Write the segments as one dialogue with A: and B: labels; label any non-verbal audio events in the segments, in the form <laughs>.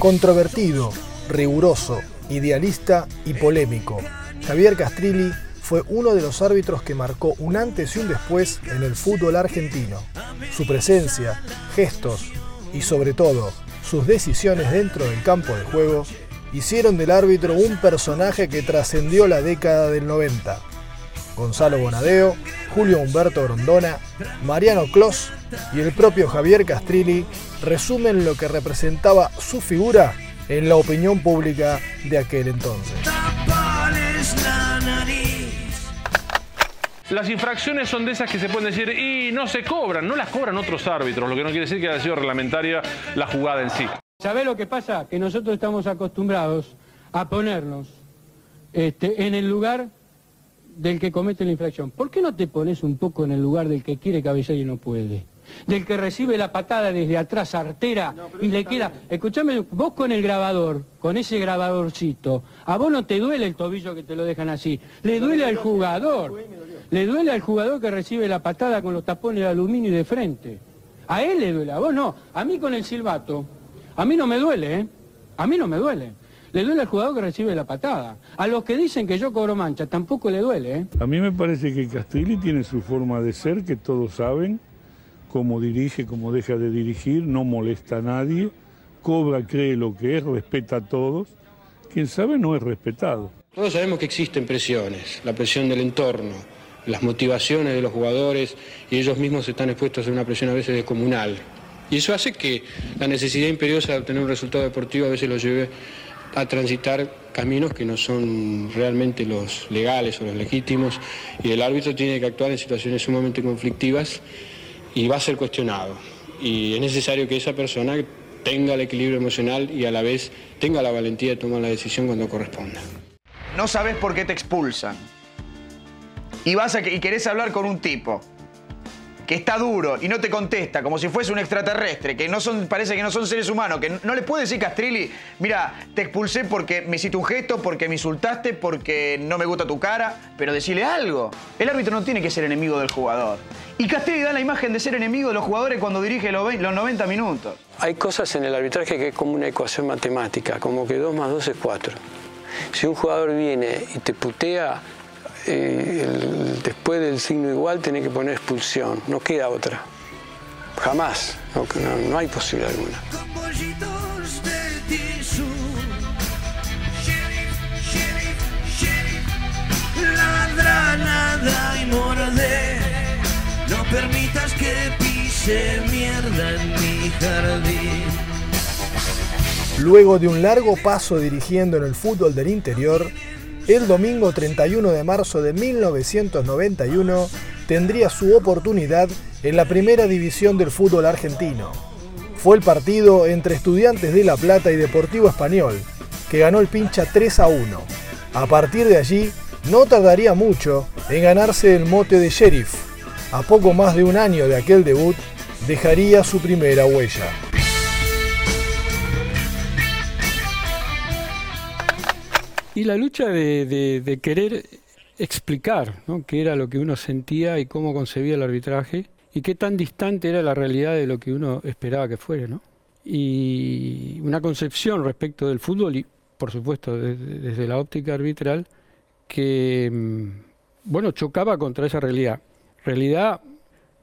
A: Controvertido, riguroso, idealista y polémico, Javier Castrilli fue uno de los árbitros que marcó un antes y un después en el fútbol argentino. Su presencia, gestos y sobre todo sus decisiones dentro del campo de juego hicieron del árbitro un personaje que trascendió la década del 90. Gonzalo Bonadeo, Julio Humberto Grondona, Mariano Clos y el propio Javier Castrilli resumen lo que representaba su figura en la opinión pública de aquel entonces.
B: Las infracciones son de esas que se pueden decir y no se cobran, no las cobran otros árbitros, lo que no quiere decir que haya sido reglamentaria la jugada en sí.
C: ¿Sabés lo que pasa? Que nosotros estamos acostumbrados a ponernos este, en el lugar del que comete la infracción. ¿Por qué no te pones un poco en el lugar del que quiere cabecear y no puede? Del que recibe la patada desde atrás, artera, y le queda... Escuchame, vos con el grabador, con ese grabadorcito, a vos no te duele el tobillo que te lo dejan así, le duele al jugador. Le duele al jugador que recibe la patada con los tapones de aluminio y de frente. A él le duele, a vos no. A mí con el silbato, a mí no me duele, ¿eh? A mí no me duele. Le duele al jugador que recibe la patada. A los que dicen que yo cobro mancha, tampoco le duele, ¿eh?
D: A mí me parece que Castrilli tiene su forma de ser, que todos saben, cómo dirige, cómo deja de dirigir, no molesta a nadie, cobra, cree lo que es, respeta a todos. Quien sabe no es respetado.
C: Todos sabemos que existen presiones, la presión del entorno, las motivaciones de los jugadores y ellos mismos están expuestos a una presión a veces descomunal. Y eso hace que la necesidad imperiosa de obtener un resultado deportivo a veces lo lleve a transitar caminos que no son realmente los legales o los legítimos y el árbitro tiene que actuar en situaciones sumamente conflictivas y va a ser cuestionado. Y es necesario que esa persona tenga el equilibrio emocional y a la vez tenga la valentía de tomar la decisión cuando corresponda.
E: No sabes por qué te expulsan. Y vas a, y querés hablar con un tipo que está duro y no te contesta, como si fuese un extraterrestre, que no son, parece que no son seres humanos, que no le puede decir Castrilli, mira, te expulsé porque me hiciste un gesto, porque me insultaste, porque no me gusta tu cara, pero decirle algo. El árbitro no tiene que ser enemigo del jugador. Y Castrilli da la imagen de ser enemigo de los jugadores cuando dirige los, 20 los 90 minutos.
C: Hay cosas en el arbitraje que es como una ecuación matemática, como que 2 más 2 es 4. Si un jugador viene y te putea, eh, después del signo igual tiene que poner expulsión, no queda otra. Jamás, no, hay posibilidad alguna.
F: No permitas que pise mierda en mi jardín.
A: Luego de un largo paso dirigiendo en el fútbol del interior, el domingo 31 de marzo de 1991 tendría su oportunidad en la primera división del fútbol argentino. Fue el partido entre Estudiantes de La Plata y Deportivo Español, que ganó el pincha 3 a 1. A partir de allí, no tardaría mucho en ganarse el mote de sheriff. A poco más de un año de aquel debut, dejaría su primera huella.
C: Y la lucha de, querer explicar ¿no? qué era lo que uno sentía y cómo concebía el arbitraje y qué tan distante era la realidad de lo que uno esperaba que fuera. ¿no? Y una concepción respecto del fútbol y, por supuesto, desde, desde la óptica arbitral que, mm, bueno, chocaba contra esa realidad. Realidad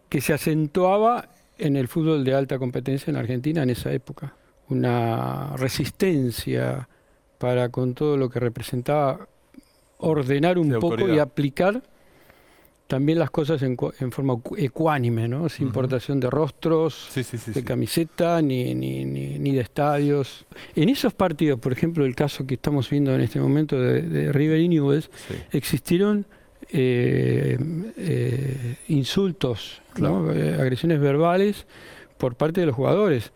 C: que se acentuaba en el fútbol de alta competencia en Argentina en esa época. Una resistencia para con todo lo que representaba ordenar un
G: De
C: poco y aplicar también las cosas en, en forma cu- ecuánime, ¿no? Sin importación de rostros,
G: Sí, sí, sí.
C: de camiseta, ni, ni, ni, ni de estadios. En esos partidos, por ejemplo, el caso que estamos viendo en este momento de, de River y Newell's, existieron eh, eh, insultos, ¿no? Eh, agresiones verbales por parte de los jugadores.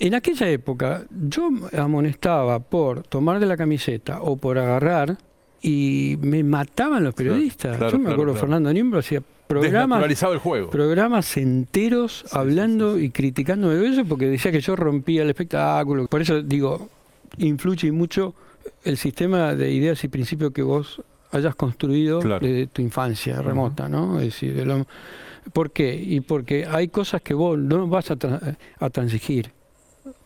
C: En aquella época yo amonestaba por tomar de la camiseta o por agarrar y me mataban los periodistas.
G: claro,
C: yo me
G: claro,
C: acuerdo. Fernando Niembro hacía programas
G: Desnaturalizado el juego.
C: programas enteros hablando y criticándome de eso porque decía que yo rompía el espectáculo. Por eso digo, influye mucho el sistema de ideas y principios que vos hayas construido desde tu infancia remota, ¿no? Es decir, de lo- ¿por qué? Y porque hay cosas que vos no vas a, tra- a transigir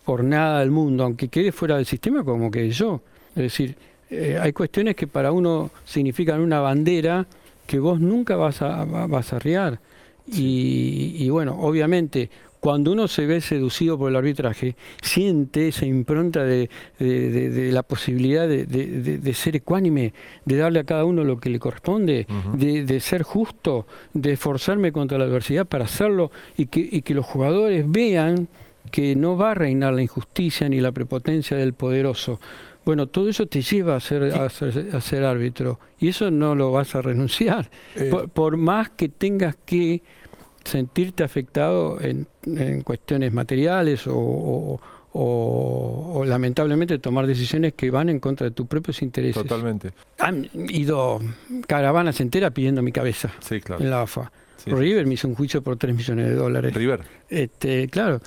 C: por nada del mundo, aunque quede fuera del sistema como quede yo. Es decir, eh, hay cuestiones que para uno significan una bandera que vos nunca vas a, va- vas a arriar. Y, y bueno, obviamente, cuando uno se ve seducido por el arbitraje, siente esa impronta de, de- de- de la posibilidad de, ser ecuánime, de darle a cada uno lo que le corresponde, de, de ser justo, de esforzarme contra la adversidad para hacerlo y que, y que los jugadores vean que no va a reinar la injusticia ni la prepotencia del poderoso. Bueno, todo eso te lleva a ser, a ser, a ser árbitro y eso no lo vas a renunciar.
G: Eh.
C: Por, por más que tengas que sentirte afectado en, en cuestiones materiales o, o- o- o lamentablemente tomar decisiones que van en contra de tus propios intereses.
G: Totalmente.
C: Han ido caravanas enteras pidiendo mi cabeza
G: Sí, claro.
C: en la AFA.
G: Sí.
C: River me hizo un juicio por 3 millones de dólares.
G: River.
C: Este, claro,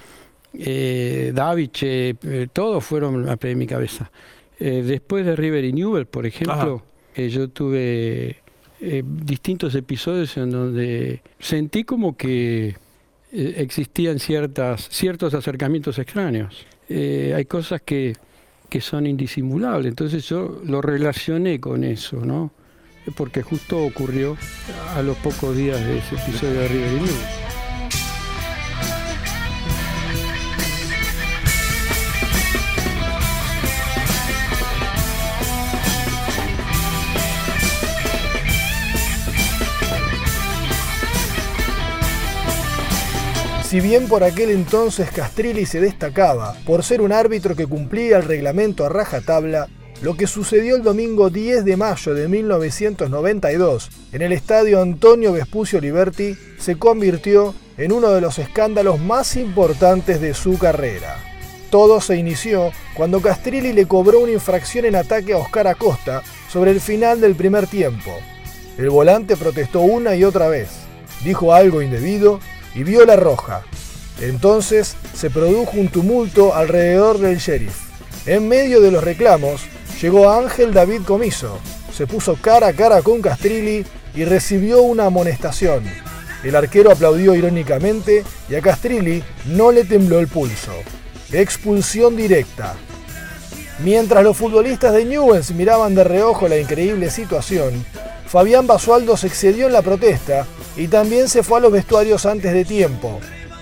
C: eh, Davich, eh, eh, todos fueron a pedir mi cabeza. Eh, después de River y Newell, por ejemplo, eh, yo tuve eh, distintos episodios en donde sentí como que existían ciertas, ciertos acercamientos extraños. Hay cosas que, que son indisimulables, entonces yo lo relacioné con eso, ¿no? Porque justo ocurrió a los pocos días de ese episodio de River y Newell.
A: Si bien por aquel entonces Castrilli se destacaba por ser un árbitro que cumplía el reglamento a rajatabla, lo que sucedió el domingo 10 de mayo de 1992 en el estadio Antonio Vespucio Liberti se convirtió en uno de los escándalos más importantes de su carrera. Todo se inició cuando Castrilli le cobró una infracción en ataque a Oscar Acosta sobre el final del primer tiempo. El volante protestó una y otra vez, dijo algo indebido y vio la roja. Entonces se produjo un tumulto alrededor del sheriff. En medio de los reclamos llegó Ángel David Comiso, se puso cara a cara con Castrilli y recibió una amonestación. El arquero aplaudió irónicamente y a Castrilli no le tembló el pulso. Expulsión directa. Mientras los futbolistas de Newell's miraban de reojo la increíble situación, Fabián Basualdo se excedió en la protesta y también se fue a los vestuarios antes de tiempo.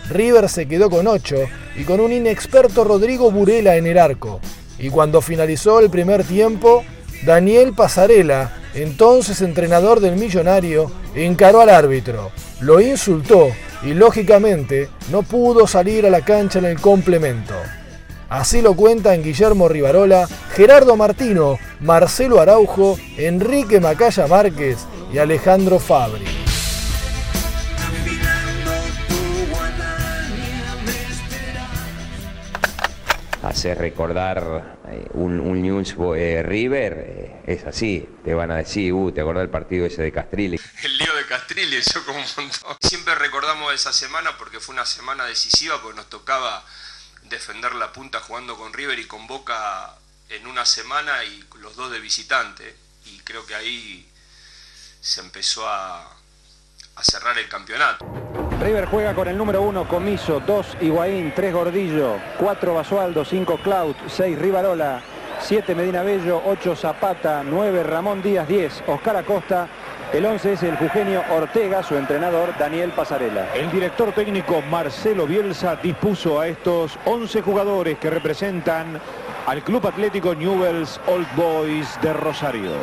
A: River se quedó con 8 y con un inexperto Rodrigo Burela en el arco. Y cuando finalizó el primer tiempo, Daniel Pasarela, entonces entrenador del Millonario, encaró al árbitro, lo insultó y lógicamente no pudo salir a la cancha en el complemento. Así lo cuentan Guillermo Rivarola, Gerardo Martino, Marcelo Araujo, Enrique Macaya Márquez y Alejandro Fabri.
H: Hacer recordar eh, un, un News eh, River, eh, es así. Te van a decir, uh, ¿te acordás del partido ese de Castrilli? <laughs>
I: El lío de Castrilli, eso como un montón. Siempre recordamos esa semana porque fue una semana decisiva, porque nos tocaba defender la punta jugando con River y con Boca en una semana y los dos de visitante. Y creo que ahí se empezó a, a cerrar el campeonato.
J: River juega con el número 1 Comiso, 2 Higuaín, 3 Gordillo, 4 Basualdo, 5 Clout, 6 Rivarola, 7 Medina Bello, 8 Zapata, 9 Ramón Díaz, 10 Oscar Acosta. El 11 es el Jugenio Ortega, su entrenador Daniel Pasarela.
K: El director técnico Marcelo Bielsa dispuso a estos 11 jugadores que representan al Club Atlético Newell's Old Boys de Rosario.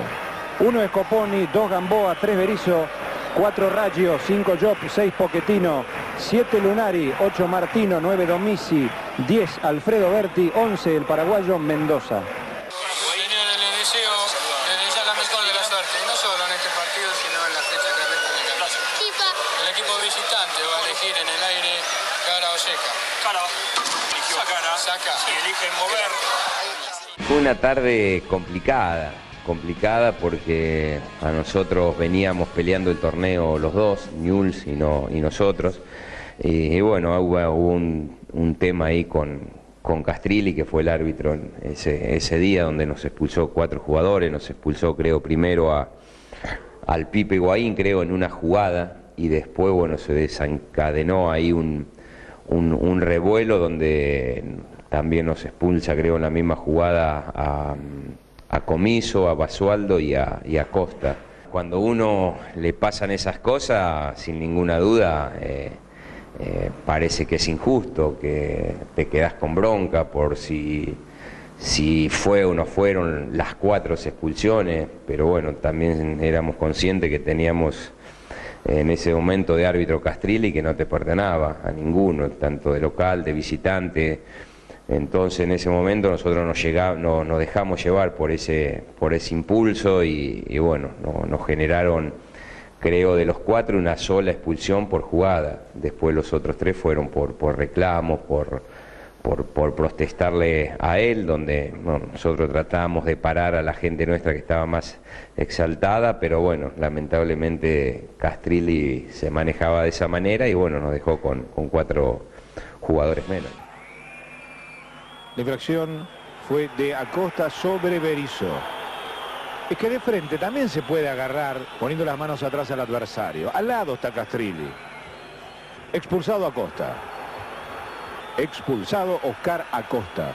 J: 1 Escoponi, 2 Gamboa, 3 Berizo, 4 Raggio, 5 Job, 6 Poquetino, 7 Lunari, 8 Martino, 9 Domisi, 10 Alfredo Berti, 11 el paraguayo Mendoza.
H: Fue una tarde complicada, complicada porque a nosotros veníamos peleando el torneo los dos, Newell's y, no, y nosotros. Y, bueno, hubo, un, un tema ahí con, con Castrilli, que fue el árbitro ese, ese día donde nos expulsó cuatro jugadores, nos expulsó creo primero a, al Pipe Higuaín, creo, en una jugada y después, bueno, se desencadenó ahí un, un, revuelo donde también nos expulsa, creo, en la misma jugada a, a Comiso, a Basualdo y a, Costa. Cuando uno le pasan esas cosas, sin ninguna duda, eh, eh, parece que es injusto, que te quedas con bronca por si, si fue o no fueron las cuatro expulsiones, pero bueno, también éramos conscientes que teníamos en ese momento de árbitro Castrilli que no te perdonaba a ninguno, tanto de local, de visitante. Entonces en ese momento nosotros nos, nos dejamos llevar por ese, por ese impulso y, bueno, nos generaron creo de los cuatro una sola expulsión por jugada. Después los otros tres fueron por, reclamos, por, protestarle a él, donde nosotros tratábamos de parar a la gente nuestra que estaba más exaltada, pero bueno, lamentablemente Castrilli se manejaba de esa manera y bueno, nos dejó con cuatro jugadores menos.
K: La infracción fue de Acosta sobre Berizzo. Es que de frente también se puede agarrar poniendo las manos atrás al adversario. Al lado está Castrilli. Expulsado Acosta. Expulsado Oscar Acosta.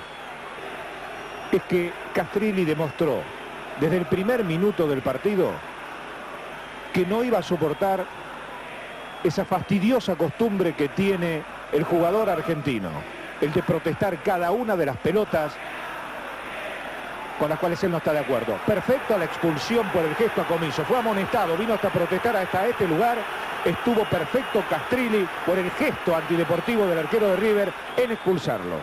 K: Es que Castrilli demostró desde el primer minuto del partido que no iba a soportar esa fastidiosa costumbre que tiene el jugador argentino, el de protestar cada una de las pelotas con las cuales él no está de acuerdo. Perfecto la expulsión por el gesto a Comiso. Fue amonestado, vino hasta protestar hasta este lugar. Estuvo perfecto Castrilli por el gesto antideportivo del arquero de River en expulsarlo.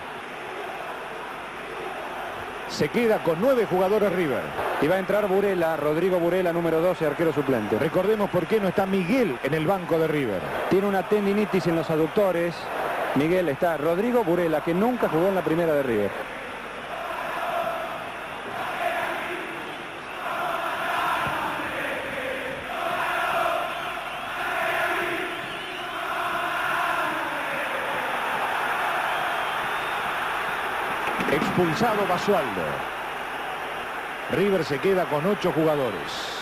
K: Se queda con nueve jugadores River.
J: Y va a entrar Burela, Rodrigo Burela, número 12, arquero suplente.
K: Recordemos por qué no está Miguel en el banco de River.
J: Tiene una tendinitis en los aductores. Miguel está Rodrigo Burela, que nunca jugó en la primera de River.
K: expulsado Basualdo. River se queda con ocho jugadores.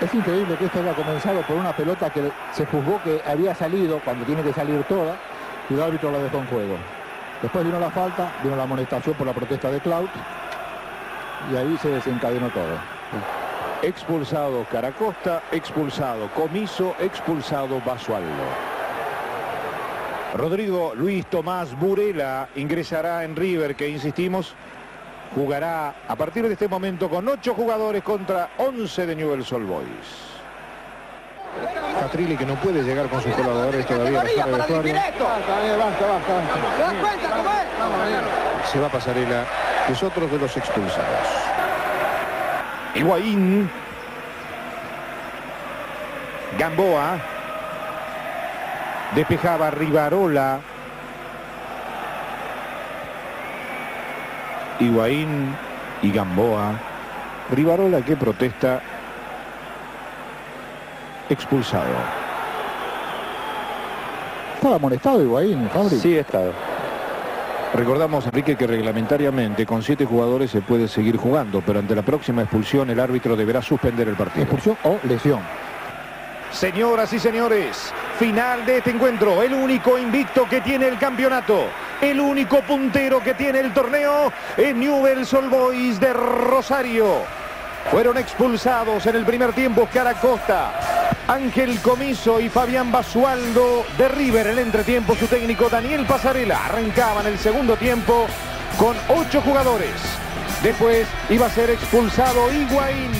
G: Es increíble que esto haya comenzado por una pelota que se juzgó que había salido cuando tiene que salir toda y el árbitro la dejó en juego. Después vino la falta, vino la amonestación por la protesta de Clout y ahí se desencadenó todo.
K: Expulsado Caracosta, expulsado Comiso, expulsado Basualdo. Rodrigo Luis Tomás Burela ingresará en River, que insistimos, jugará a partir de este momento con ocho jugadores contra 11 de Newell's Old Boys. Catrilli que no puede llegar con sus colaboradores todavía a la Se va a Pasarela, que es otro de los expulsados. Higuaín. Gamboa. Despejaba Rivarola. Higuaín y Gamboa. Rivarola que protesta. Expulsado.
G: Estaba molestado Higuaín, Fabri.
J: Sí, estado.
K: Recordamos, Enrique, que reglamentariamente con siete jugadores se puede seguir jugando, pero ante la próxima expulsión el árbitro deberá suspender el partido.
G: Expulsión o lesión.
K: Señoras y señores, final de este encuentro, el único invicto que tiene el campeonato, el único puntero que tiene el torneo es Newell's Old Boys de Rosario. Fueron expulsados en el primer tiempo Caracosta, Ángel Comiso y Fabián Basualdo de River. En el entretiempo su técnico Daniel Pasarela arrancaba en el segundo tiempo con ocho jugadores. Después iba a ser expulsado Higuaín